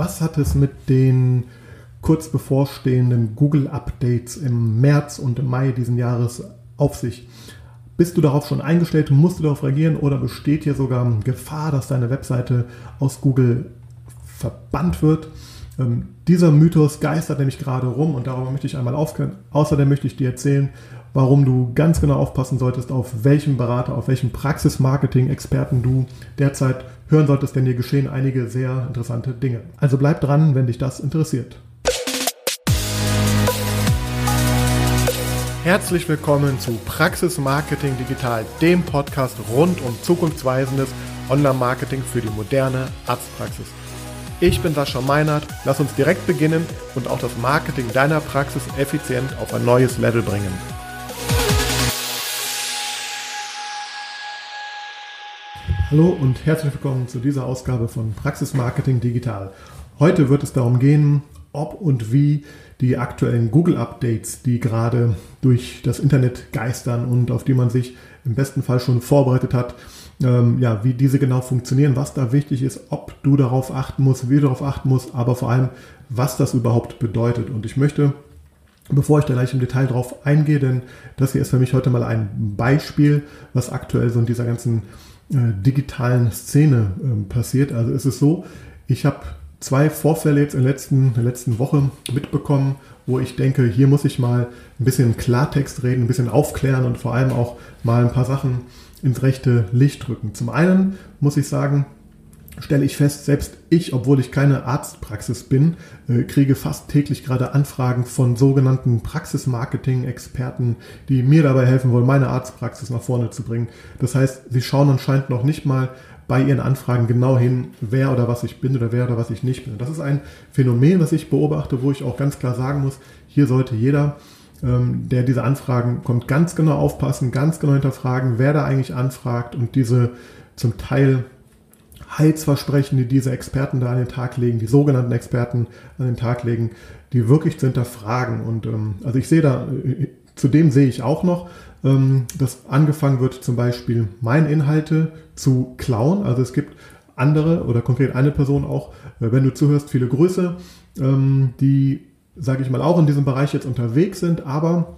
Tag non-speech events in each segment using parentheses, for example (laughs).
was hat es mit den kurz bevorstehenden Google-Updates im März und im Mai diesen Jahres auf sich? Bist du darauf schon eingestellt? Musst du darauf reagieren oder besteht hier sogar Gefahr, dass deine Webseite aus Google verbannt wird? Ähm, dieser Mythos geistert nämlich gerade rum und darüber möchte ich einmal aufklären. Außerdem möchte ich dir erzählen, warum du ganz genau aufpassen solltest, auf welchen Berater, auf welchen Praxis-Marketing-Experten du derzeit hören solltest, denn hier geschehen einige sehr interessante Dinge. Also bleib dran, wenn dich das interessiert. Herzlich willkommen zu Praxis Marketing Digital, dem Podcast rund um zukunftsweisendes Online-Marketing für die moderne Arztpraxis. Ich bin Sascha Meinert, lass uns direkt beginnen und auch das Marketing deiner Praxis effizient auf ein neues Level bringen. Hallo und herzlich willkommen zu dieser Ausgabe von Praxis Marketing Digital. Heute wird es darum gehen, ob und wie die aktuellen Google-Updates, die gerade durch das Internet geistern und auf die man sich im besten Fall schon vorbereitet hat, ähm, ja, wie diese genau funktionieren, was da wichtig ist, ob du darauf achten musst, wie du darauf achten musst, aber vor allem, was das überhaupt bedeutet. Und ich möchte, bevor ich da gleich im Detail drauf eingehe, denn das hier ist für mich heute mal ein Beispiel, was aktuell so in dieser ganzen äh, digitalen Szene äh, passiert. Also ist es so, ich habe zwei Vorfälle jetzt in der letzten, in der letzten Woche mitbekommen, wo ich denke, hier muss ich mal ein bisschen Klartext reden, ein bisschen aufklären und vor allem auch mal ein paar Sachen ins rechte Licht drücken. Zum einen muss ich sagen, stelle ich fest, selbst ich, obwohl ich keine Arztpraxis bin, äh, kriege fast täglich gerade Anfragen von sogenannten Praxismarketing-Experten, die mir dabei helfen wollen, meine Arztpraxis nach vorne zu bringen. Das heißt, sie schauen anscheinend noch nicht mal bei ihren Anfragen genau hin, wer oder was ich bin oder wer oder was ich nicht bin. Das ist ein Phänomen, was ich beobachte, wo ich auch ganz klar sagen muss, hier sollte jeder der diese Anfragen kommt, ganz genau aufpassen, ganz genau hinterfragen, wer da eigentlich anfragt und diese zum Teil Heilsversprechen, die diese Experten da an den Tag legen, die sogenannten Experten an den Tag legen, die wirklich zu hinterfragen. Und ähm, also ich sehe da, äh, zudem sehe ich auch noch, ähm, dass angefangen wird, zum Beispiel meine Inhalte zu klauen. Also es gibt andere oder konkret eine Person auch, äh, wenn du zuhörst, viele Grüße, ähm, die, sage ich mal, auch in diesem Bereich jetzt unterwegs sind, aber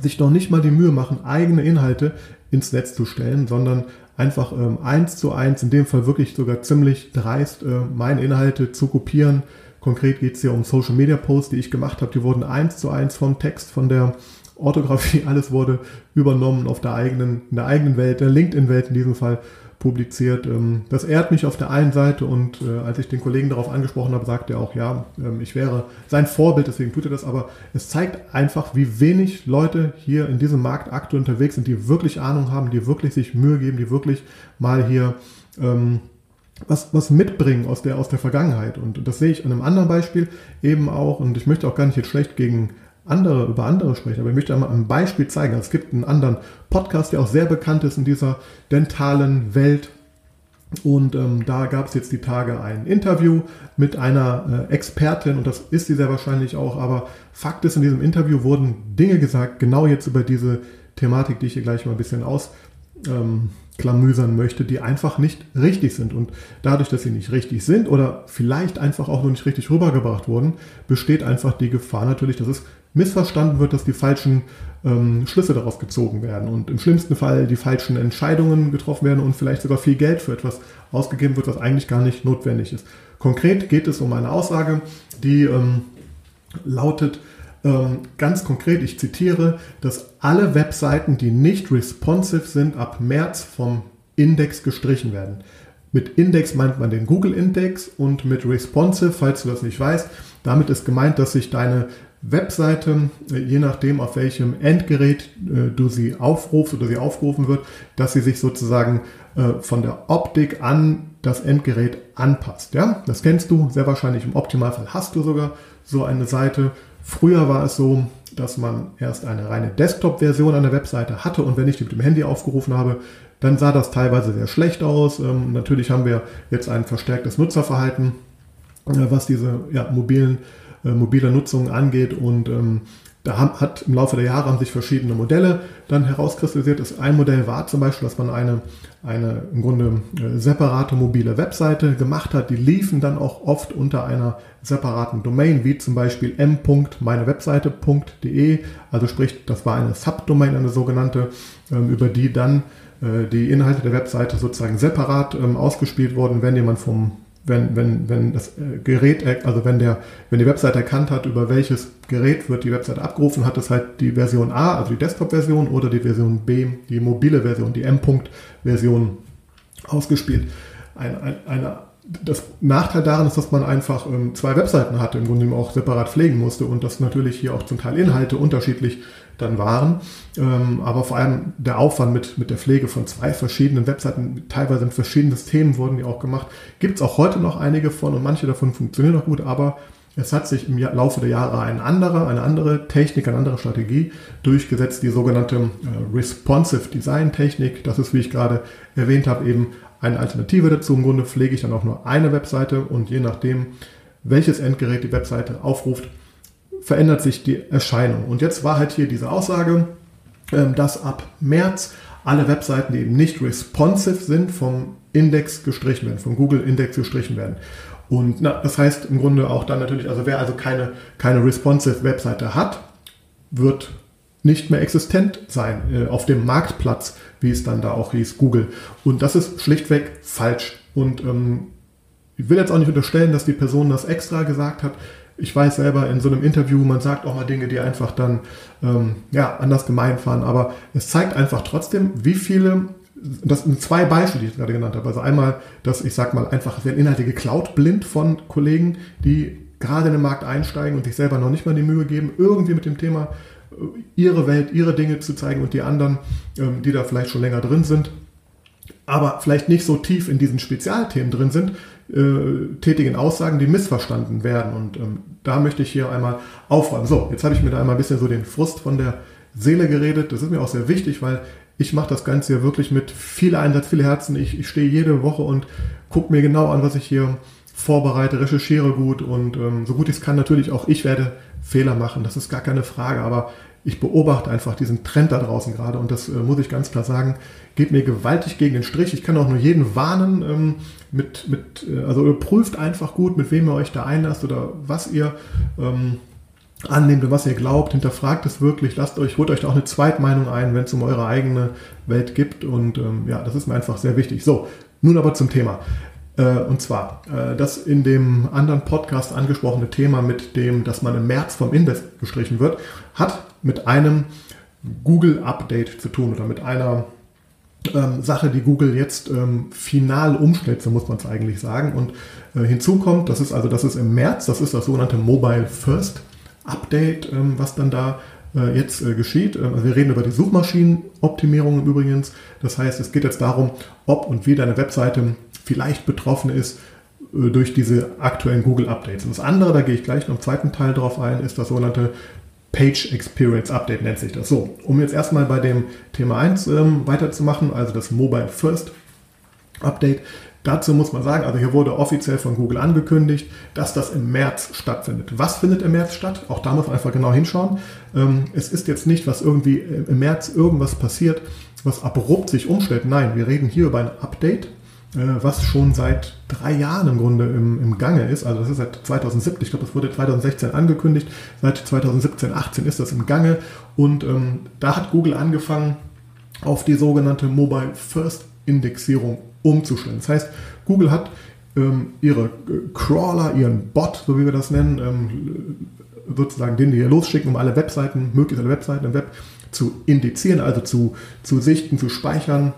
sich noch nicht mal die Mühe machen, eigene Inhalte ins Netz zu stellen, sondern einfach ähm, eins zu eins, in dem Fall wirklich sogar ziemlich dreist, äh, meine Inhalte zu kopieren. Konkret geht es hier um Social Media Posts, die ich gemacht habe. Die wurden eins zu eins vom Text, von der Orthographie, (laughs) alles wurde übernommen auf der eigenen, in der eigenen Welt, der LinkedIn-Welt in diesem Fall publiziert. Ähm, das ehrt mich auf der einen Seite und äh, als ich den Kollegen darauf angesprochen habe, sagte er auch, ja, ähm, ich wäre sein Vorbild, deswegen tut er das, aber es zeigt einfach, wie wenig Leute hier in diesem Markt aktuell unterwegs sind, die wirklich Ahnung haben, die wirklich sich Mühe geben, die wirklich mal hier ähm, was, was mitbringen aus der, aus der Vergangenheit. Und das sehe ich an einem anderen Beispiel eben auch, und ich möchte auch gar nicht jetzt schlecht gegen andere, über andere sprechen, aber ich möchte einmal ein Beispiel zeigen. Es gibt einen anderen Podcast, der auch sehr bekannt ist in dieser dentalen Welt. Und ähm, da gab es jetzt die Tage ein Interview mit einer äh, Expertin und das ist sie sehr wahrscheinlich auch. Aber Fakt ist, in diesem Interview wurden Dinge gesagt, genau jetzt über diese Thematik, die ich hier gleich mal ein bisschen aus, ähm, klamüsern möchte, die einfach nicht richtig sind. Und dadurch, dass sie nicht richtig sind oder vielleicht einfach auch noch nicht richtig rübergebracht wurden, besteht einfach die Gefahr natürlich, dass es missverstanden wird, dass die falschen ähm, Schlüsse daraus gezogen werden und im schlimmsten Fall die falschen Entscheidungen getroffen werden und vielleicht sogar viel Geld für etwas ausgegeben wird, was eigentlich gar nicht notwendig ist. Konkret geht es um eine Aussage, die ähm, lautet, ganz konkret, ich zitiere, dass alle Webseiten, die nicht responsive sind, ab März vom Index gestrichen werden. Mit Index meint man den Google Index und mit responsive, falls du das nicht weißt, damit ist gemeint, dass sich deine Webseite, äh, je nachdem auf welchem Endgerät äh, du sie aufrufst oder sie aufgerufen wird, dass sie sich sozusagen äh, von der Optik an das Endgerät anpasst. Ja, das kennst du sehr wahrscheinlich. Im Optimalfall hast du sogar so eine Seite Früher war es so, dass man erst eine reine Desktop-Version einer Webseite hatte und wenn ich die mit dem Handy aufgerufen habe, dann sah das teilweise sehr schlecht aus. Ähm, natürlich haben wir jetzt ein verstärktes Nutzerverhalten, äh, was diese ja, mobilen, äh, mobile Nutzung angeht und ähm, da haben, hat im Laufe der Jahre haben sich verschiedene Modelle dann herauskristallisiert. Das ein Modell war zum Beispiel, dass man eine, eine im Grunde äh, separate mobile Webseite gemacht hat. Die liefen dann auch oft unter einer separaten Domain, wie zum Beispiel m.meinewebseite.de. Also sprich, das war eine Subdomain, eine sogenannte, ähm, über die dann äh, die Inhalte der Webseite sozusagen separat ähm, ausgespielt wurden, wenn jemand vom wenn, wenn, wenn das äh, Gerät, also wenn der, wenn die Webseite erkannt hat, über welches Gerät wird die Webseite abgerufen, hat es halt die Version A, also die Desktop-Version oder die Version B, die mobile Version, die M-Punkt-Version ausgespielt. Ein, ein, eine, das Nachteil daran ist, dass man einfach ähm, zwei Webseiten hatte, im Grunde auch separat pflegen musste und dass natürlich hier auch zum Teil Inhalte unterschiedlich dann waren. Ähm, aber vor allem der Aufwand mit, mit der Pflege von zwei verschiedenen Webseiten, teilweise in verschiedenen Systemen wurden die auch gemacht. Gibt es auch heute noch einige von und manche davon funktionieren noch gut, aber es hat sich im Laufe der Jahre ein anderer, eine andere Technik, eine andere Strategie durchgesetzt, die sogenannte äh, Responsive Design Technik. Das ist, wie ich gerade erwähnt habe, eben eine Alternative dazu. Im Grunde pflege ich dann auch nur eine Webseite und je nachdem, welches Endgerät die Webseite aufruft, verändert sich die Erscheinung. Und jetzt war halt hier diese Aussage, ähm, dass ab März alle Webseiten, die eben nicht responsive sind, vom Index gestrichen werden, vom Google Index gestrichen werden. Und na, das heißt im Grunde auch dann natürlich, also wer also keine, keine responsive Webseite hat, wird nicht mehr existent sein äh, auf dem Marktplatz, wie es dann da auch hieß, Google. Und das ist schlichtweg falsch. Und ähm, ich will jetzt auch nicht unterstellen, dass die Person das extra gesagt hat ich weiß selber in so einem Interview, man sagt auch mal Dinge, die einfach dann ähm, ja, anders gemeint waren, aber es zeigt einfach trotzdem, wie viele, das sind zwei Beispiele, die ich gerade genannt habe. Also einmal, dass ich sag mal einfach werden Inhalte geklaut blind von Kollegen, die gerade in den Markt einsteigen und sich selber noch nicht mal die Mühe geben, irgendwie mit dem Thema äh, ihre Welt, ihre Dinge zu zeigen und die anderen, ähm, die da vielleicht schon länger drin sind, aber vielleicht nicht so tief in diesen Spezialthemen drin sind, äh, tätigen Aussagen, die missverstanden werden. Und ähm, da möchte ich hier einmal aufräumen. So, jetzt habe ich mir da einmal ein bisschen so den Frust von der Seele geredet. Das ist mir auch sehr wichtig, weil ich mache das Ganze hier wirklich mit viel Einsatz, viel Herzen. Ich, ich stehe jede Woche und gucke mir genau an, was ich hier vorbereite, recherchiere gut und ähm, so gut ich es kann natürlich auch ich werde Fehler machen, das ist gar keine Frage, aber ich beobachte einfach diesen Trend da draußen gerade und das äh, muss ich ganz klar sagen, geht mir gewaltig gegen den Strich. Ich kann auch nur jeden warnen, ähm, mit, mit, äh, also prüft einfach gut, mit wem ihr euch da einlasst oder was ihr ähm, annehmt und was ihr glaubt, hinterfragt es wirklich, lasst euch, holt euch da auch eine Zweitmeinung ein, wenn es um eure eigene Welt gibt und ähm, ja, das ist mir einfach sehr wichtig. So, nun aber zum Thema. Äh, und zwar äh, das in dem anderen Podcast angesprochene Thema mit dem, dass man im März vom Index gestrichen wird, hat mit einem Google-Update zu tun oder mit einer ähm, Sache, die Google jetzt ähm, final umstellt, so muss man es eigentlich sagen. Und äh, hinzu kommt, das ist also, das ist im März, das ist das sogenannte Mobile First Update, ähm, was dann da äh, jetzt äh, geschieht. Ähm, also wir reden über die Suchmaschinenoptimierung übrigens. Das heißt, es geht jetzt darum, ob und wie deine Webseite vielleicht betroffen ist äh, durch diese aktuellen Google Updates. Und das andere, da gehe ich gleich noch im zweiten Teil drauf ein, ist das sogenannte Page Experience Update nennt sich das. So, um jetzt erstmal bei dem Thema 1 ähm, weiterzumachen, also das Mobile First Update. Dazu muss man sagen, also hier wurde offiziell von Google angekündigt, dass das im März stattfindet. Was findet im März statt? Auch da muss man einfach genau hinschauen. Ähm, es ist jetzt nicht, was irgendwie im März irgendwas passiert, was abrupt sich umstellt. Nein, wir reden hier über ein Update äh, was schon seit drei Jahren im Grunde im, im Gange ist. Also das ist seit 2017, ich glaube, das wurde 2016 angekündigt. Seit 2017, 18 ist das im Gange. Und ähm, da hat Google angefangen, auf die sogenannte Mobile First Indexierung umzustellen. Das heißt, Google hat ähm, ihre Crawler, ihren Bot, so wie wir das nennen, ähm, sozusagen den die hier losschicken, um alle Webseiten, möglichst alle Webseiten im Web zu indizieren, also zu, zu sichten, zu speichern,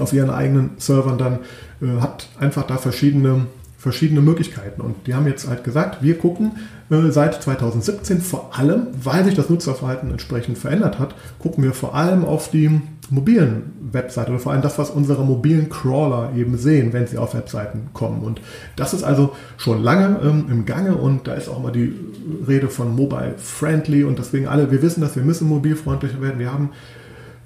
auf ihren eigenen Servern dann, äh, hat einfach da verschiedene, verschiedene Möglichkeiten. Und die haben jetzt halt gesagt, wir gucken äh, seit 2017 vor allem, weil sich das Nutzerverhalten entsprechend verändert hat, gucken wir vor allem auf die mobilen Webseiten oder vor allem das, was unsere mobilen Crawler eben sehen, wenn sie auf Webseiten kommen. Und das ist also schon lange ähm, im Gange und da ist auch mal die Rede von mobile friendly und deswegen alle, wir wissen, dass wir müssen mobilfreundlicher werden. Wir haben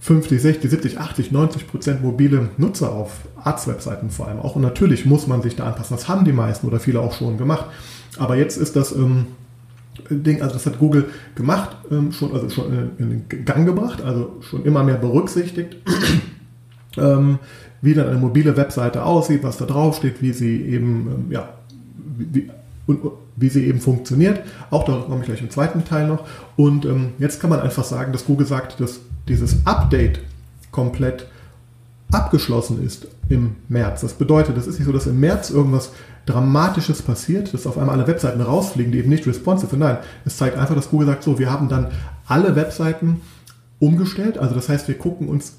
50, 60, 70, 80, 90 Prozent mobile Nutzer auf Arzt-Webseiten vor allem auch. Und natürlich muss man sich da anpassen. Das haben die meisten oder viele auch schon gemacht. Aber jetzt ist das ähm, Ding, also das hat Google gemacht, ähm, schon, also schon in, den Gang gebracht, also schon immer mehr berücksichtigt, (clears throat) ähm, wie dann eine mobile Webseite aussieht, was da drauf steht, wie sie eben, ähm, ja, wie, und, wie sie eben funktioniert. Auch darauf komme ich gleich im zweiten Teil noch. Und ähm, jetzt kann man einfach sagen, dass Google sagt, dass dieses Update komplett abgeschlossen ist im März. Das bedeutet, es ist nicht so, dass im März irgendwas Dramatisches passiert, dass auf einmal alle Webseiten rausfliegen, die eben nicht responsive sind. Nein, es zeigt einfach, dass Google sagt, so, wir haben dann alle Webseiten umgestellt. Also das heißt, wir gucken uns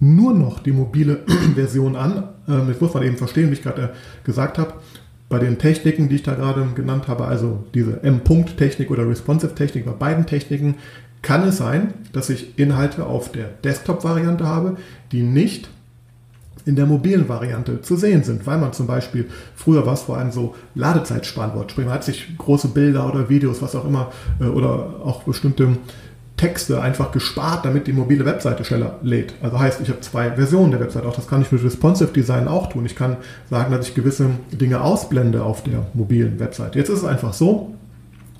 nur noch die mobile (clears throat) Version an. Ähm, das muss man eben verstehen, wie ich gerade gesagt habe. Bei den Techniken, die ich da gerade genannt habe, also diese M-Punkt-Technik oder Responsive-Technik, bei beiden Techniken kann es sein, dass ich Inhalte auf der Desktop-Variante habe, die nicht in der mobilen Variante zu sehen sind, weil man zum Beispiel, früher war es vor allem so Ladezeit sparen wollte, sprich man hat sich große Bilder oder Videos, was auch immer, äh, oder auch bestimmte Texte einfach gespart, damit die mobile Webseite schneller lädt. Also heißt, ich habe zwei Versionen der Webseite. Auch das kann ich mit Responsive Design auch tun. Ich kann sagen, dass ich gewisse Dinge ausblende auf der mobilen Webseite. Jetzt ist es einfach so,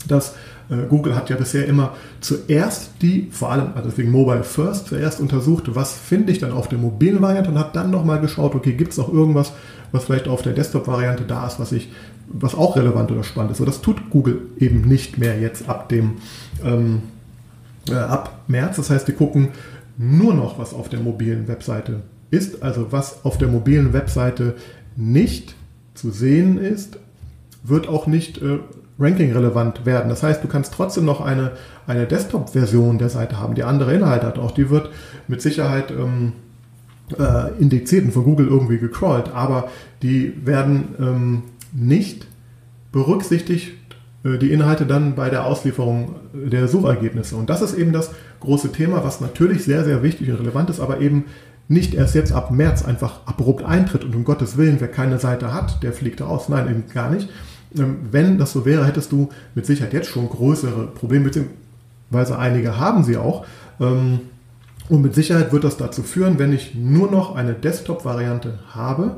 dass äh, Google hat ja bisher immer zuerst die, vor allem, also deswegen Mobile First, zuerst untersucht, was finde ich dann auf der mobilen Variante und hat dann nochmal geschaut, okay, gibt es noch irgendwas, was vielleicht auf der Desktop-Variante da ist, was ich, was auch relevant oder spannend ist. So, das tut Google eben nicht mehr jetzt ab dem ähm, äh, ab März. Das heißt, die gucken nur noch, was auf der mobilen Webseite ist, also was auf der mobilen Webseite nicht zu sehen ist, wird auch nicht äh, ranking-relevant werden. Das heißt, du kannst trotzdem noch eine, eine Desktop-Version der Seite haben, die andere Inhalte hat. Auch die wird mit Sicherheit ähm, äh, indiziert und von Google irgendwie gecrawlt, aber die werden ähm, nicht berücksichtigt, äh, die Inhalte dann bei der Auslieferung der Suchergebnisse. Und das ist eben das große Thema, was natürlich sehr, sehr wichtig und relevant ist, aber eben nicht erst jetzt ab März einfach abrupt eintritt und um Gottes Willen, wer keine Seite hat, der fliegt raus. Nein, eben gar nicht, wenn das so wäre, hättest du mit Sicherheit jetzt schon größere Probleme, beziehungsweise einige haben sie auch. Ähm, und mit Sicherheit wird das dazu führen, wenn ich nur noch eine Desktop-Variante habe,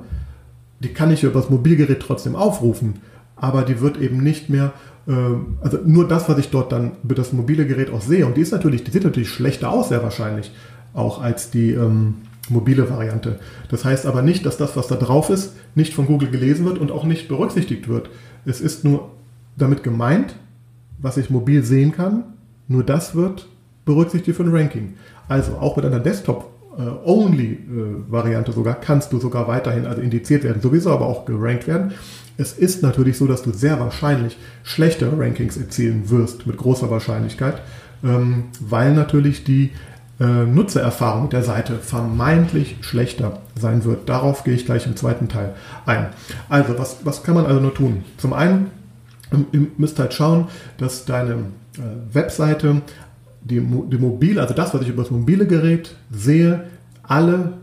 die kann ich über das Mobilgerät trotzdem aufrufen, aber die wird eben nicht mehr, ähm, also nur das, was ich dort dann über das mobile Gerät auch sehe, und die ist natürlich, die sieht natürlich schlechter aus, sehr wahrscheinlich, auch als die ähm, mobile Variante. Das heißt aber nicht, dass das, was da drauf ist, nicht von Google gelesen wird und auch nicht berücksichtigt wird. Es ist nur damit gemeint, was ich mobil sehen kann, nur das wird berücksichtigt für ein Ranking. Also auch mit einer Desktop-Only-Variante sogar kannst du sogar weiterhin also indiziert werden, sowieso aber auch gerankt werden. Es ist natürlich so, dass du sehr wahrscheinlich schlechtere Rankings erzielen wirst, mit großer Wahrscheinlichkeit, ähm, weil natürlich die äh, Nutzererfahrung der Seite vermeintlich schlechter sein wird. Darauf gehe ich gleich im zweiten Teil ein. Also, was, was kann man also nur tun? Zum einen, ihr müsst halt schauen, dass deine äh, Webseite, die, die mobile, also das, was ich über das mobile Gerät sehe, alle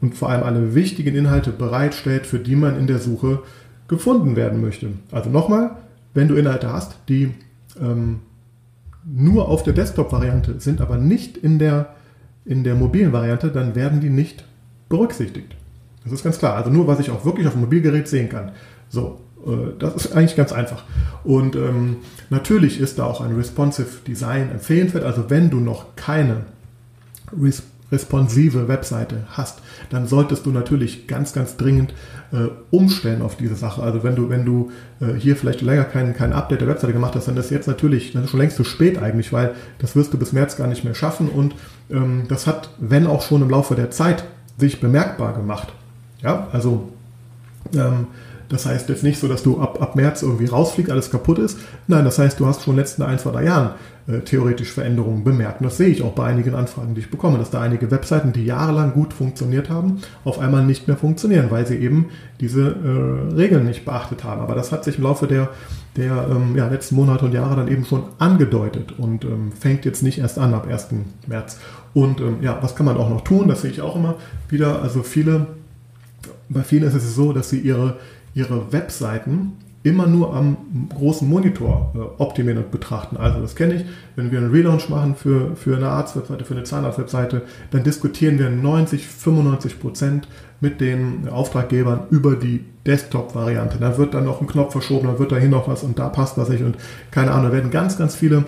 und vor allem alle wichtigen Inhalte bereitstellt, für die man in der Suche gefunden werden möchte. Also nochmal, wenn du Inhalte hast, die ähm, nur auf der Desktop-Variante sind, aber nicht in der, in der mobilen Variante, dann werden die nicht berücksichtigt. Das ist ganz klar. Also nur, was ich auch wirklich auf dem Mobilgerät sehen kann. So, äh, das ist eigentlich ganz einfach. Und ähm, natürlich ist da auch ein responsive Design empfehlenswert. Also wenn du noch keine Res responsive Webseite hast, dann solltest du natürlich ganz, ganz dringend äh, umstellen auf diese Sache. Also wenn du, wenn du äh, hier vielleicht länger kein, kein Update der Webseite gemacht hast, dann ist jetzt natürlich dann schon längst zu spät eigentlich, weil das wirst du bis März gar nicht mehr schaffen und ähm, das hat, wenn auch schon im Laufe der Zeit, sich bemerkbar gemacht. Ja, also ähm, das heißt jetzt nicht so, dass du ab, ab März irgendwie rausfliegst, alles kaputt ist. Nein, das heißt, du hast schon in den letzten ein, zwei, drei Jahren äh, theoretisch Veränderungen bemerkt. Und das sehe ich auch bei einigen Anfragen, die ich bekomme, dass da einige Webseiten, die jahrelang gut funktioniert haben, auf einmal nicht mehr funktionieren, weil sie eben diese äh, Regeln nicht beachtet haben. Aber das hat sich im Laufe der, der ähm, ja, letzten Monate und Jahre dann eben schon angedeutet und ähm, fängt jetzt nicht erst an ab 1. März. Und ähm, ja, was kann man auch noch tun? Das sehe ich auch immer wieder. Also viele, bei vielen ist es so, dass sie ihre ihre Webseiten immer nur am großen Monitor äh, optimieren und betrachten. Also das kenne ich, wenn wir einen Relaunch machen für, für eine Arztwebseite, für eine Zahnarztwebseite, dann diskutieren wir 90, 95 Prozent mit den Auftraggebern über die Desktop-Variante. Da wird dann noch ein Knopf verschoben, da wird da hin noch was und da passt was nicht und keine Ahnung, da werden ganz, ganz viele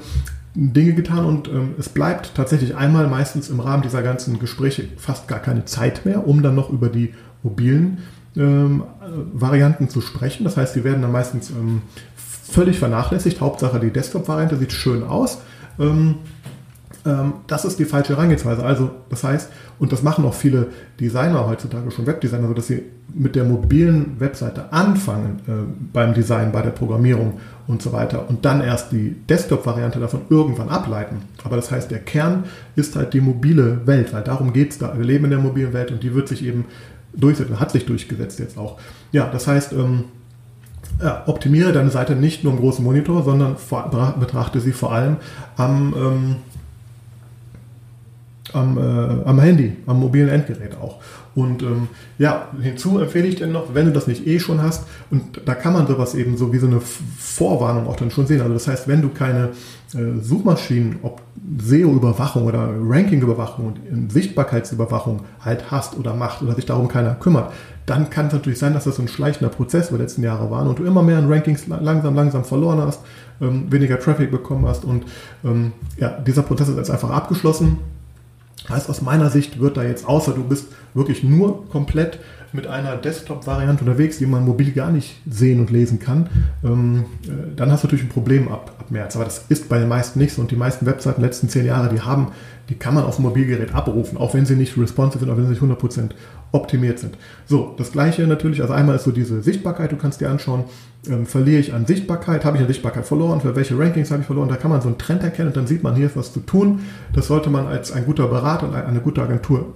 Dinge getan und ähm, es bleibt tatsächlich einmal meistens im Rahmen dieser ganzen Gespräche fast gar keine Zeit mehr, um dann noch über die mobilen ähm, Varianten zu sprechen. Das heißt, die werden dann meistens ähm, völlig vernachlässigt. Hauptsache die Desktop-Variante sieht schön aus. Ähm, ähm, das ist die falsche Herangehensweise. Also, das heißt, und das machen auch viele Designer heutzutage schon, Webdesigner, so dass sie mit der mobilen Webseite anfangen äh, beim Design, bei der Programmierung und so weiter und dann erst die Desktop-Variante davon irgendwann ableiten. Aber das heißt, der Kern ist halt die mobile Welt, weil darum geht es da. Wir leben in der mobilen Welt und die wird sich eben durchsetzen, hat sich durchgesetzt jetzt auch. Ja, das heißt, ähm, optimiere deine Seite nicht nur im großen Monitor, sondern vor, betrachte sie vor allem am, ähm, am, äh, am Handy, am mobilen Endgerät auch. Und ähm, ja, hinzu empfehle ich dir noch, wenn du das nicht eh schon hast, und da kann man sowas eben so wie so eine Vorwarnung auch dann schon sehen. Also das heißt, wenn du keine Suchmaschinen, ob SEO-Überwachung oder Ranking-Überwachung und Sichtbarkeitsüberwachung halt hast oder macht oder sich darum keiner kümmert, dann kann es natürlich sein, dass das so ein schleichender Prozess über die letzten Jahre war und du immer mehr in Rankings langsam, langsam verloren hast, ähm, weniger Traffic bekommen hast und ähm, ja, dieser Prozess ist jetzt einfach abgeschlossen. Heißt, aus meiner Sicht wird da jetzt, außer du bist wirklich nur komplett mit einer Desktop-Variante unterwegs, die man mobil gar nicht sehen und lesen kann, ähm, äh, dann hast du natürlich ein Problem ab, ab März. Aber das ist bei den meisten nicht so. Und die meisten Webseiten der letzten zehn Jahre, die haben, die kann man auf dem Mobilgerät abrufen, auch wenn sie nicht responsive sind, auch wenn sie nicht 100% optimiert sind. So, das gleiche natürlich, also einmal ist so diese Sichtbarkeit, du kannst dir anschauen, ähm, verliere ich an Sichtbarkeit, habe ich an Sichtbarkeit verloren, für welche Rankings habe ich verloren, da kann man so einen Trend erkennen und dann sieht man, hier ist was zu tun. Das sollte man als ein guter Berater und eine gute Agentur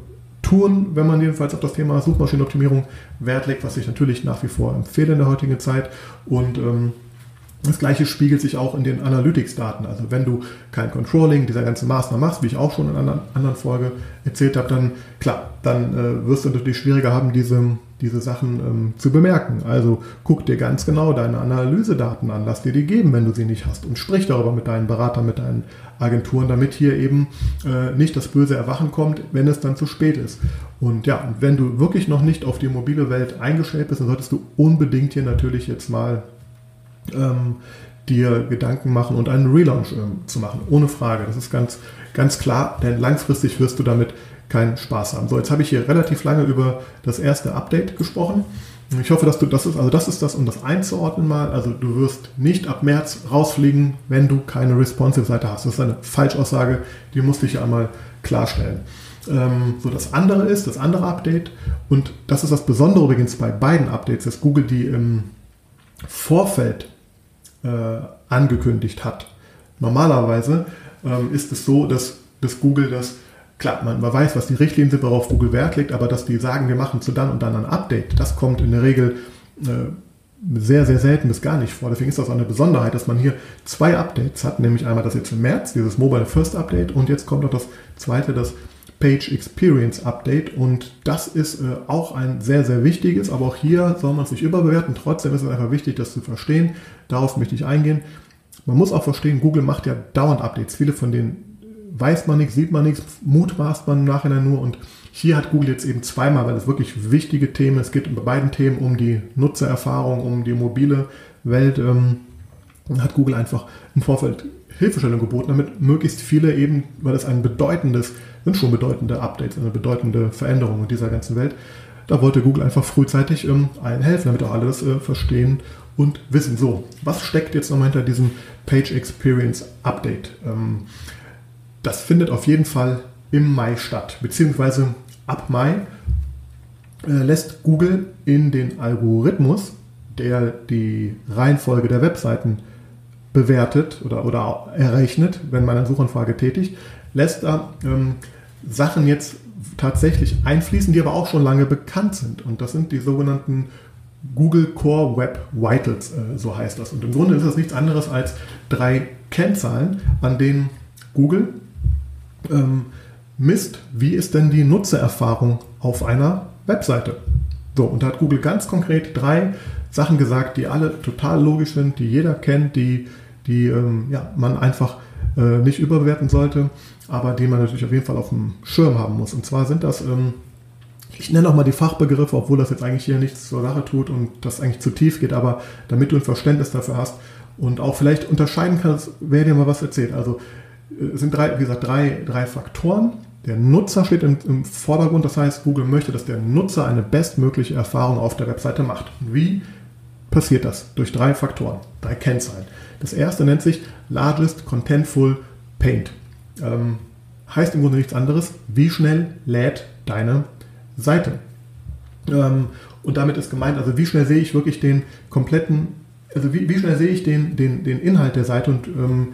tun, wenn man jedenfalls auf das Thema Suchmaschinenoptimierung Wert legt, was ich natürlich nach wie vor empfehle in der heutigen Zeit. Und ähm, das gleiche spiegelt sich auch in den Analytics-Daten. Also wenn du kein Controlling dieser ganzen Maßnahmen machst, wie ich auch schon in einer anderen Folge erzählt habe, dann klar, dann äh, wirst du natürlich schwieriger haben, diese, diese Sachen ähm, zu bemerken. Also guck dir ganz genau deine Analysedaten an, lass dir die geben, wenn du sie nicht hast und sprich darüber mit deinen Beratern, mit deinen Agenturen, damit hier eben äh, nicht das böse Erwachen kommt, wenn es dann zu spät ist. Und ja, wenn du wirklich noch nicht auf die mobile Welt eingestellt bist, dann solltest du unbedingt hier natürlich jetzt mal ähm, dir Gedanken machen und einen Relaunch ähm, zu machen. Ohne Frage. Das ist ganz, ganz klar, denn langfristig wirst du damit keinen Spaß haben. So, jetzt habe ich hier relativ lange über das erste Update gesprochen. Ich hoffe, dass du das ist, also das ist das, um das einzuordnen mal. Also du wirst nicht ab März rausfliegen, wenn du keine responsive Seite hast. Das ist eine Falschaussage, die musste ich ja einmal klarstellen. Ähm, so, das andere ist, das andere Update, und das ist das Besondere übrigens bei beiden Updates, dass Google die im Vorfeld äh, angekündigt hat. Normalerweise ähm, ist es so, dass, dass Google das, klar, man, man weiß, was die Richtlinien sind, worauf Google Wert legt, aber dass die sagen, wir machen zu dann und dann ein Update, das kommt in der Regel äh, sehr, sehr selten bis gar nicht vor. Deswegen ist das auch eine Besonderheit, dass man hier zwei Updates hat, nämlich einmal das jetzt im März, dieses Mobile First Update und jetzt kommt noch das zweite, das Page Experience Update und das ist äh, auch ein sehr, sehr wichtiges, aber auch hier soll man es nicht überbewerten. Trotzdem ist es einfach wichtig, das zu verstehen. Darauf möchte ich eingehen. Man muss auch verstehen, Google macht ja dauernd Updates. Viele von denen weiß man nichts, sieht man nichts, mutmaßt man im Nachhinein nur und hier hat Google jetzt eben zweimal, weil es wirklich wichtige Themen, es geht bei beiden Themen um die Nutzererfahrung, um die mobile Welt, ähm, hat Google einfach im Vorfeld Hilfestellung geboten, damit möglichst viele eben, weil es ein bedeutendes sind schon bedeutende Updates, eine bedeutende Veränderung in dieser ganzen Welt. Da wollte Google einfach frühzeitig ähm, allen helfen, damit auch alle das äh, verstehen und wissen. So, was steckt jetzt nochmal hinter diesem Page Experience Update? Ähm, das findet auf jeden Fall im Mai statt, beziehungsweise ab Mai äh, lässt Google in den Algorithmus, der die Reihenfolge der Webseiten bewertet oder, oder errechnet, wenn man eine Suchanfrage tätigt, lässt er ähm, Sachen jetzt tatsächlich einfließen, die aber auch schon lange bekannt sind. Und das sind die sogenannten Google Core Web Vitals, äh, so heißt das. Und im Grunde ist das nichts anderes als drei Kennzahlen, an denen Google ähm, misst, wie ist denn die Nutzererfahrung auf einer Webseite. So, und da hat Google ganz konkret drei Sachen gesagt, die alle total logisch sind, die jeder kennt, die, die ähm, ja, man einfach äh, nicht überbewerten sollte, aber die man natürlich auf jeden Fall auf dem Schirm haben muss. Und zwar sind das, ähm, ich nenne auch mal die Fachbegriffe, obwohl das jetzt eigentlich hier nichts zur Sache tut und das eigentlich zu tief geht, aber damit du ein Verständnis dafür hast und auch vielleicht unterscheiden kannst, wer dir mal was erzählt. Also sind drei, wie gesagt, drei, drei Faktoren. Der Nutzer steht im, im, Vordergrund, das heißt, Google möchte, dass der Nutzer eine bestmögliche Erfahrung auf der Webseite macht. Wie passiert das? Durch drei Faktoren, drei Kennzahlen. Das erste nennt sich Largest Contentful Paint. Ähm, heißt im Grunde nichts anderes, wie schnell lädt deine Seite. Ähm, und damit ist gemeint, also wie schnell sehe ich wirklich den kompletten, also wie, wie schnell sehe ich den, den, den Inhalt der Seite und ähm,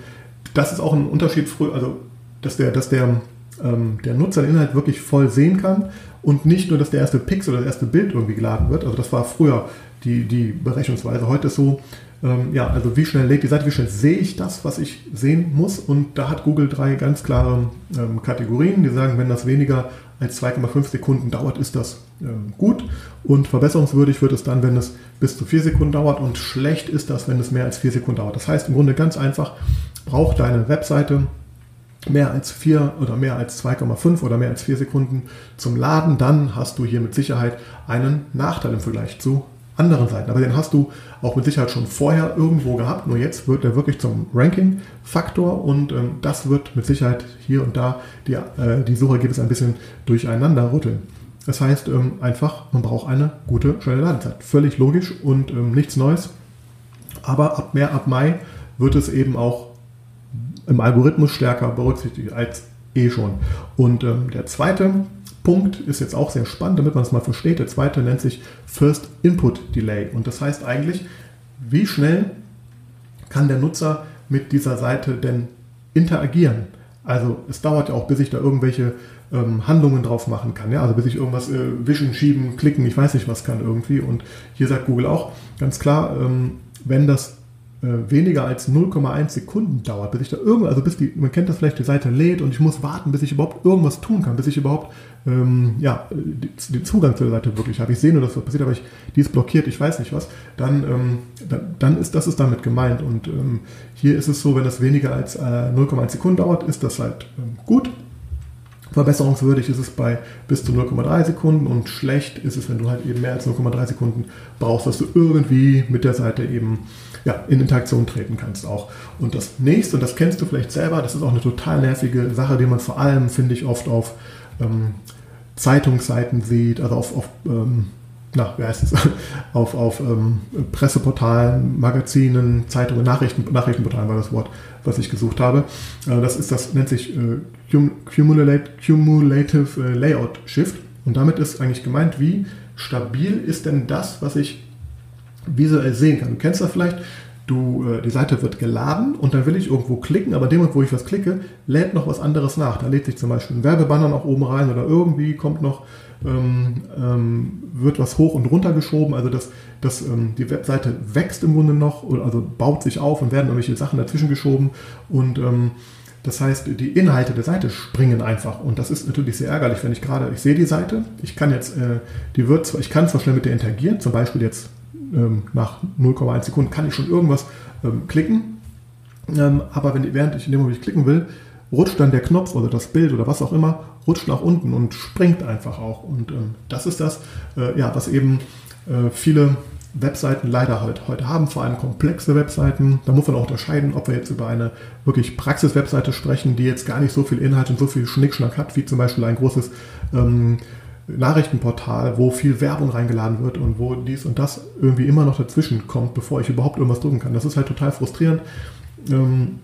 das ist auch ein Unterschied, also dass der, dass der, ähm, der Nutzer den Inhalt wirklich voll sehen kann und nicht nur, dass der erste Pixel oder das erste Bild irgendwie geladen wird. Also das war früher die, die Berechnungsweise. Heute ist so, ähm, ja, also wie schnell lädt die Seite, wie schnell sehe ich das, was ich sehen muss. Und da hat Google drei ganz klare ähm, Kategorien, die sagen, wenn das weniger als 2,5 Sekunden dauert, ist das ähm, gut. Und verbesserungswürdig wird es dann, wenn es bis zu 4 Sekunden dauert. Und schlecht ist das, wenn es mehr als 4 Sekunden dauert. Das heißt im Grunde ganz einfach, braucht deine Webseite mehr als 4 oder mehr als 2,5 oder mehr als 4 Sekunden zum Laden, dann hast du hier mit Sicherheit einen Nachteil im Vergleich zu anderen Seiten. Aber den hast du auch mit Sicherheit schon vorher irgendwo gehabt. Nur jetzt wird er wirklich zum Ranking-Faktor und ähm, das wird mit Sicherheit hier und da die, äh, die Suchergebnisse ein bisschen durcheinander rütteln. Das heißt ähm, einfach, man braucht eine gute, schnelle Ladezeit. Völlig logisch und ähm, nichts Neues. Aber ab mehr, ab Mai wird es eben auch im Algorithmus stärker berücksichtigt als eh schon. Und ähm, der zweite Punkt ist jetzt auch sehr spannend, damit man es mal versteht. Der zweite nennt sich First Input Delay. Und das heißt eigentlich, wie schnell kann der Nutzer mit dieser Seite denn interagieren? Also es dauert ja auch, bis ich da irgendwelche ähm, Handlungen drauf machen kann. Ja? Also bis ich irgendwas äh, wischen, schieben, klicken, ich weiß nicht was kann irgendwie. Und hier sagt Google auch ganz klar, ähm, wenn das weniger als 0,1 Sekunden dauert, bis ich da irgendwas, also bis die, man kennt das vielleicht, die Seite lädt und ich muss warten, bis ich überhaupt irgendwas tun kann, bis ich überhaupt ähm, ja, den Zugang zur Seite wirklich habe. Ich sehe nur, dass was passiert, aber ich, die ist blockiert, ich weiß nicht was, dann, ähm, dann, dann, ist das ist damit gemeint. Und ähm, hier ist es so, wenn das weniger als äh, 0,1 Sekunden dauert, ist das halt ähm, gut. Verbesserungswürdig ist es bei bis zu 0,3 Sekunden und schlecht ist es, wenn du halt eben mehr als 0,3 Sekunden brauchst, dass du irgendwie mit der Seite eben ja, in Interaktion treten kannst auch. Und das nächste, und das kennst du vielleicht selber, das ist auch eine total nervige Sache, die man vor allem, finde ich, oft auf ähm, Zeitungsseiten sieht, also auf, auf ähm, na, wie heißt es, (laughs) auf, auf ähm, Presseportalen, Magazinen, Zeitungen, Nachrichten, Nachrichtenportalen war das Wort, was ich gesucht habe. Äh, das ist das, nennt sich äh, Cumulative, Cumulative äh, Layout Shift. Und damit ist eigentlich gemeint, wie stabil ist denn das, was ich visuell sehen kann. Du kennst das vielleicht, du, äh, die Seite wird geladen und dann will ich irgendwo klicken, aber dem Moment, wo ich was klicke, lädt noch was anderes nach. Da lädt sich zum Beispiel ein Werbebanner noch oben rein oder irgendwie kommt noch ähm, ähm, wird was hoch und runter geschoben, also dass, dass ähm, die Webseite wächst im Grunde noch, also baut sich auf und werden irgendwelche Sachen dazwischen geschoben. Und ähm, das heißt, die Inhalte der Seite springen einfach. Und das ist natürlich sehr ärgerlich, wenn ich gerade, ich sehe die Seite, ich kann jetzt, äh, die wird zwar, ich kann zwar schnell mit der interagieren, zum Beispiel jetzt ähm, nach 0,1 Sekunden kann ich schon irgendwas ähm, klicken, aber wenn, während ich in dem Moment klicken will, rutscht dann der Knopf oder das Bild oder was auch immer, rutscht nach unten und springt einfach auch. Und ähm, das ist das, äh, ja, was eben äh, viele Webseiten leider halt heute haben, vor allem komplexe Webseiten. Da muss man auch unterscheiden, ob wir jetzt über eine wirklich Praxis-Webseite sprechen, die jetzt gar nicht so viel Inhalt und so viel Schnickschnack hat, wie zum Beispiel ein großes ähm, Nachrichtenportal, wo viel Werbung reingeladen wird und wo dies und das irgendwie immer noch dazwischen kommt, bevor ich überhaupt irgendwas drücken kann. Das ist halt total frustrierend ähm,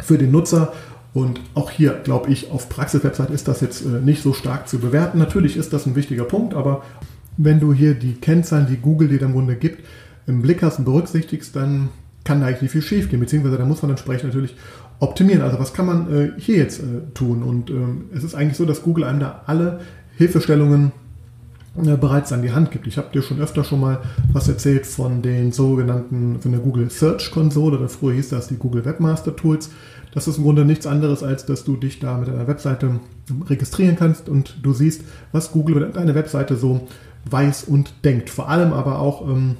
für den Nutzer. Und auch hier, glaube ich, auf Praxis-Website ist das jetzt äh, nicht so stark zu bewerten. Natürlich ist das ein wichtiger Punkt, aber wenn du hier die Kennzahlen, die Google dir im Grunde gibt, im Blick hast und berücksichtigst, dann kann da eigentlich nicht viel schief gehen, beziehungsweise da muss man entsprechend natürlich optimieren. Also was kann man äh, hier jetzt äh, tun? Und ähm, es ist eigentlich so, dass Google einem da alle Hilfestellungen äh, bereits an die Hand gibt. Ich habe dir schon öfter schon mal was erzählt von den sogenannten, von der Google Search Konsole, oder früher hieß das die Google Webmaster Tools. Das ist im Grunde nichts anderes, als dass du dich da mit deiner Webseite registrieren kannst und du siehst, was Google über deine Webseite so weiß und denkt. Vor allem aber auch, ähm,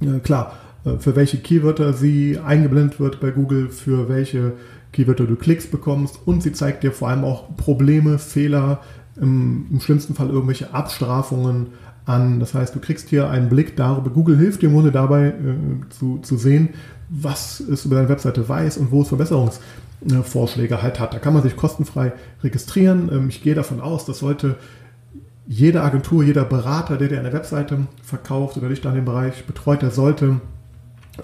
äh, klar, äh, für welche Keywörter sie eingeblendet wird bei Google, für welche Keywörter du Klicks bekommst und sie zeigt dir vor allem auch Probleme, Fehler, im, im schlimmsten Fall irgendwelche Abstrafungen an. Das heißt, du kriegst hier einen Blick darüber. Google hilft dir im Grunde dabei äh, zu, zu sehen, was es über deine Webseite weiß und wo es Verbesserungsvorschläge halt hat. Da kann man sich kostenfrei registrieren. Ähm, ich gehe davon aus, dass sollte jede Agentur, jeder Berater, der dir eine Webseite verkauft oder dich da in dem Bereich betreut, der sollte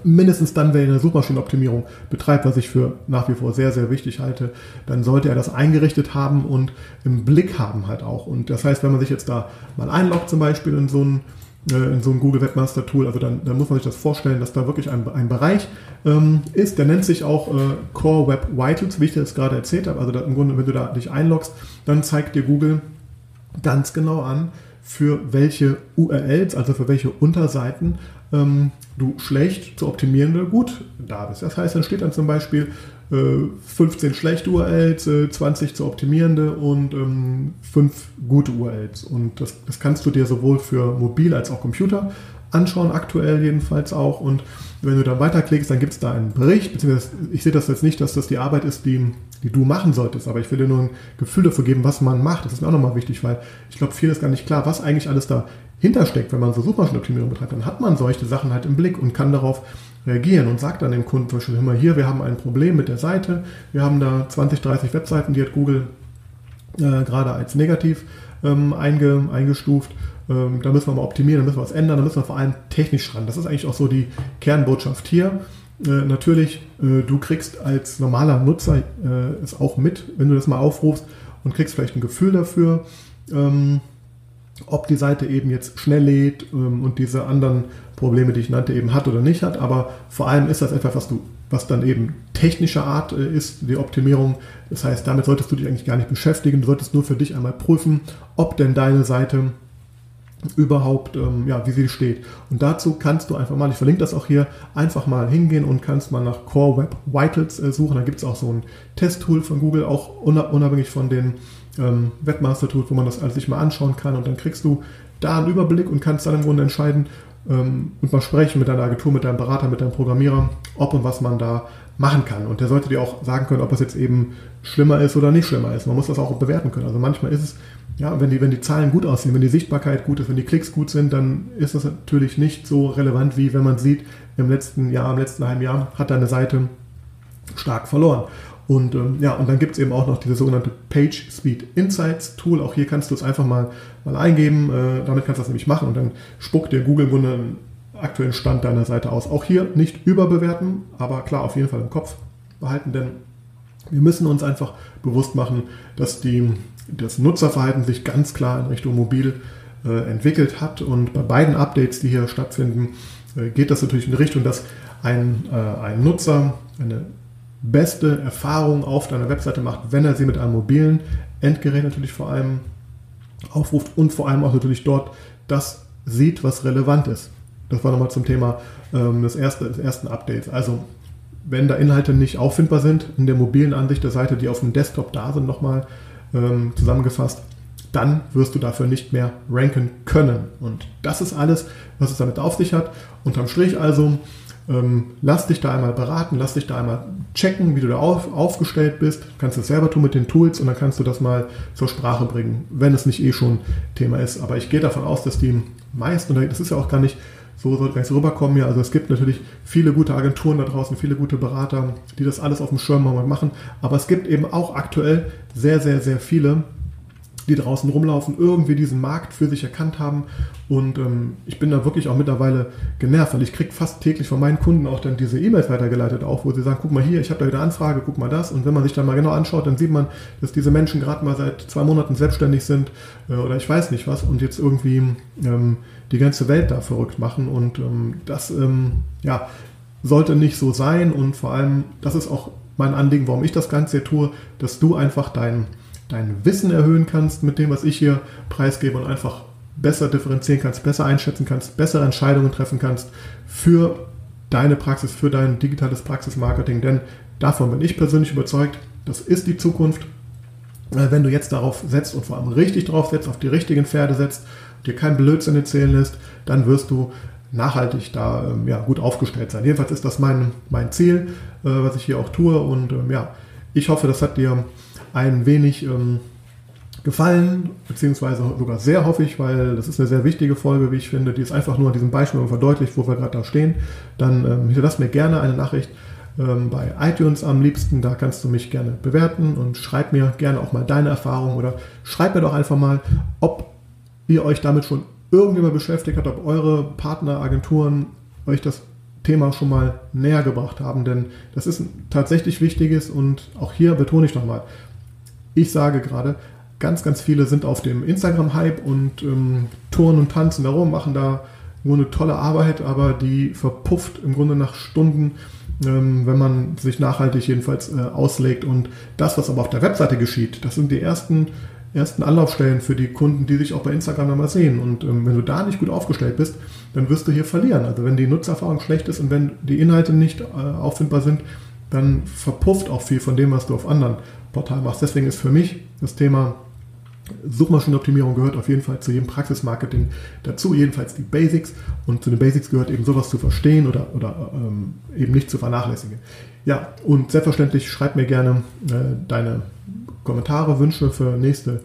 mindestens dann, wenn er eine Suchmaschinenoptimierung betreibt, was ich für nach wie vor sehr, sehr wichtig halte, dann sollte er das eingerichtet haben und im Blick haben halt auch. Und das heißt, wenn man sich jetzt da mal einloggt zum Beispiel in so ein äh, in so ein Google Webmaster Tool, also dann, dann muss man sich das vorstellen, dass da wirklich ein, ein Bereich ähm, ist, der nennt sich auch äh, Core Web Vitals, wie ich das gerade erzählt habe. Also da, im Grunde, wenn du da dich einloggst, dann zeigt dir Google ganz genau an, für welche URLs, also für welche Unterseiten ähm, du schlecht zu optimierende gut da bist. Das heißt, dann steht dann zum Beispiel äh, 15 schlechte URLs, äh, 20 zu optimierende und ähm, 5 gute URLs. Und das, das kannst du dir sowohl für mobil als auch Computer anschauen, aktuell jedenfalls auch. Und wenn du dann weiterklickst, dann gibt es da einen Bericht, beziehungsweise ich sehe das jetzt nicht, dass das die Arbeit ist, die, die du machen solltest, aber ich will dir nur ein Gefühl dafür geben, was man macht. Das ist mir auch nochmal wichtig, weil ich glaube, viel ist gar nicht klar, was eigentlich alles dahinter steckt, wenn man so Suchmaschinenoptimierung betreibt. Dann hat man solche Sachen halt im Blick und kann darauf reagieren und sagt dann dem Kunden zum Beispiel immer hier, wir haben ein Problem mit der Seite, wir haben da 20, 30 Webseiten, die hat Google äh, gerade als negativ ähm, einge, eingestuft ähm, da müssen wir mal optimieren, da müssen wir was ändern, da müssen wir vor allem technisch ran. Das ist eigentlich auch so die Kernbotschaft hier. Äh, natürlich, äh, du kriegst als normaler Nutzer äh, es auch mit, wenn du das mal aufrufst und kriegst vielleicht ein Gefühl dafür, ähm, ob die Seite eben jetzt schnell lädt ähm, und diese anderen Probleme, die ich nannte, eben hat oder nicht hat. Aber vor allem ist das etwas, was du, was dann eben technischer Art äh, ist, die Optimierung. Das heißt, damit solltest du dich eigentlich gar nicht beschäftigen. Du solltest nur für dich einmal prüfen, ob denn deine Seite überhaupt, ähm, ja, wie sie steht. Und dazu kannst du einfach mal, ich verlinke das auch hier, einfach mal hingehen und kannst mal nach Core Web Vitals äh, suchen. Da gibt es auch so ein Testtool von Google, auch unabhängig von den ähm, Webmaster Tools, wo man das alles sich mal anschauen kann. Und dann kriegst du da einen Überblick und kannst dann im Grunde entscheiden ähm, und mal sprechen mit deiner Agentur, mit deinem Berater, mit deinem Programmierer, ob und was man da machen kann. Und der sollte dir auch sagen können, ob es jetzt eben schlimmer ist oder nicht schlimmer ist. Man muss das auch bewerten können. Also manchmal ist es ja, wenn die, wenn die Zahlen gut aussehen, wenn die Sichtbarkeit gut ist, wenn die Klicks gut sind, dann ist das natürlich nicht so relevant, wie wenn man sieht, im letzten Jahr, im letzten halben Jahr hat deine Seite stark verloren. Und ähm, ja, und dann gibt es eben auch noch diese sogenannte Page Speed Insights Tool. Auch hier kannst du es einfach mal, mal eingeben. Äh, damit kannst du das nämlich machen und dann spuckt dir Google im Grunde einen aktuellen Stand deiner Seite aus. Auch hier nicht überbewerten, aber klar auf jeden Fall im Kopf behalten, denn wir müssen uns einfach bewusst machen, dass die das Nutzerverhalten sich ganz klar in Richtung mobil äh, entwickelt hat. Und bei beiden Updates, die hier stattfinden, äh, geht das natürlich in die Richtung, dass ein, äh, ein Nutzer eine beste Erfahrung auf deiner Webseite macht, wenn er sie mit einem mobilen Endgerät natürlich vor allem aufruft und vor allem auch natürlich dort das sieht, was relevant ist. Das war nochmal zum Thema ähm, des, erste, des ersten Updates. Also wenn da Inhalte nicht auffindbar sind in der mobilen Ansicht der Seite, die auf dem Desktop da sind, nochmal ähm, zusammengefasst, dann wirst du dafür nicht mehr ranken können. Und das ist alles, was es damit auf sich hat. Unterm Strich also, ähm, lass dich da einmal beraten, lass dich da einmal checken, wie du da auf, aufgestellt bist. Du kannst es selber tun mit den Tools und dann kannst du das mal zur Sprache bringen, wenn es nicht eh schon Thema ist. Aber ich gehe davon aus, dass die meisten, und das ist ja auch gar nicht so soll es rüberkommen. Ja, also es gibt natürlich viele gute Agenturen da draußen, viele gute Berater, die das alles auf dem Schirm machen. Aber es gibt eben auch aktuell sehr, sehr, sehr viele, die draußen rumlaufen, irgendwie diesen Markt für sich erkannt haben. Und ähm, ich bin da wirklich auch mittlerweile genervt, weil ich kriege fast täglich von meinen Kunden auch dann diese E-Mails weitergeleitet, auch wo sie sagen, guck mal hier, ich habe da wieder Anfrage, guck mal das. Und wenn man sich dann mal genau anschaut, dann sieht man, dass diese Menschen gerade mal seit zwei Monaten selbstständig sind äh, oder ich weiß nicht was und jetzt irgendwie ähm, die ganze Welt da verrückt machen. Und ähm, das ähm, ja, sollte nicht so sein. Und vor allem, das ist auch mein Anliegen, warum ich das Ganze tue, dass du einfach dein, dein Wissen erhöhen kannst mit dem, was ich hier preisgebe und einfach besser differenzieren kannst, besser einschätzen kannst, bessere Entscheidungen treffen kannst für deine Praxis, für dein digitales Praxismarketing. Denn davon bin ich persönlich überzeugt, das ist die Zukunft. Wenn du jetzt darauf setzt und vor allem richtig drauf setzt, auf die richtigen Pferde setzt dir kein Blödsinn erzählen lässt, dann wirst du nachhaltig da ähm, ja, gut aufgestellt sein. Jedenfalls ist das mein, mein Ziel, äh, was ich hier auch tue. Und ähm, ja, ich hoffe, das hat dir ein wenig ähm, gefallen, beziehungsweise sogar sehr hoffe ich, weil das ist eine sehr wichtige Folge, wie ich finde, die ist einfach nur an diesem Beispiel verdeutlicht, wo wir gerade da stehen. Dann ähm, hinterlass mir gerne eine Nachricht ähm, bei iTunes am liebsten, da kannst du mich gerne bewerten und schreib mir gerne auch mal deine Erfahrungen oder schreib mir doch einfach mal, ob ihr euch damit schon irgendjemand beschäftigt hat, ob eure Partneragenturen euch das Thema schon mal näher gebracht haben, denn das ist ein tatsächlich wichtiges und auch hier betone ich nochmal, ich sage gerade, ganz, ganz viele sind auf dem Instagram-Hype und ähm, touren und tanzen darum, machen da nur eine tolle Arbeit, aber die verpufft im Grunde nach Stunden, ähm, wenn man sich nachhaltig jedenfalls äh, auslegt. Und das, was aber auf der Webseite geschieht, das sind die ersten ersten Anlaufstellen für die Kunden, die sich auch bei Instagram einmal sehen. Und ähm, wenn du da nicht gut aufgestellt bist, dann wirst du hier verlieren. Also wenn die Nutzererfahrung schlecht ist und wenn die Inhalte nicht äh, auffindbar sind, dann verpufft auch viel von dem, was du auf anderen Portalen machst. Deswegen ist für mich das Thema Suchmaschinenoptimierung gehört auf jeden Fall zu jedem Praxismarketing dazu, jedenfalls die Basics. Und zu den Basics gehört eben sowas zu verstehen oder, oder ähm, eben nicht zu vernachlässigen. Ja, und selbstverständlich schreib mir gerne äh, deine Kommentare, Wünsche für nächste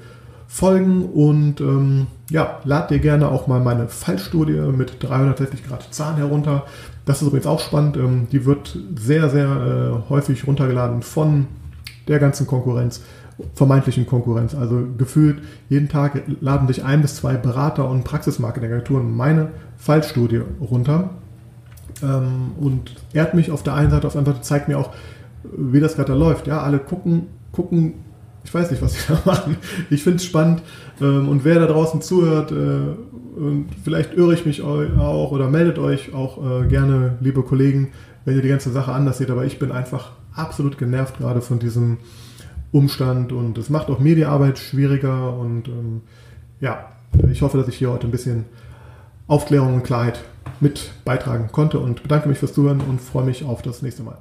Folgen und ähm, ja, lad dir gerne auch mal meine Fallstudie mit 360 Grad Zahn herunter. Das ist übrigens auch spannend. Ähm, die wird sehr, sehr äh, häufig runtergeladen von der ganzen Konkurrenz, vermeintlichen Konkurrenz. Also gefühlt jeden Tag laden sich ein bis zwei Berater und Praxismarketingagenturen meine Fallstudie runter. Ähm, und ehrt mich auf der einen Seite, auf der anderen Seite zeigt mir auch, wie das gerade da läuft. Ja, alle gucken, gucken ich weiß nicht, was sie (laughs) da machen. Ich finde es spannend. Ähm, und wer da draußen zuhört, äh, und vielleicht irre ich mich auch oder meldet euch auch äh, gerne, liebe Kollegen, wenn ihr die ganze Sache anders seht. Aber ich bin einfach absolut genervt gerade von diesem Umstand und es macht auch Mediaarbeit schwieriger. Und ähm, ja, ich hoffe, dass ich hier heute ein bisschen Aufklärung und Klarheit mit beitragen konnte und bedanke mich fürs Zuhören und freue mich auf das nächste Mal.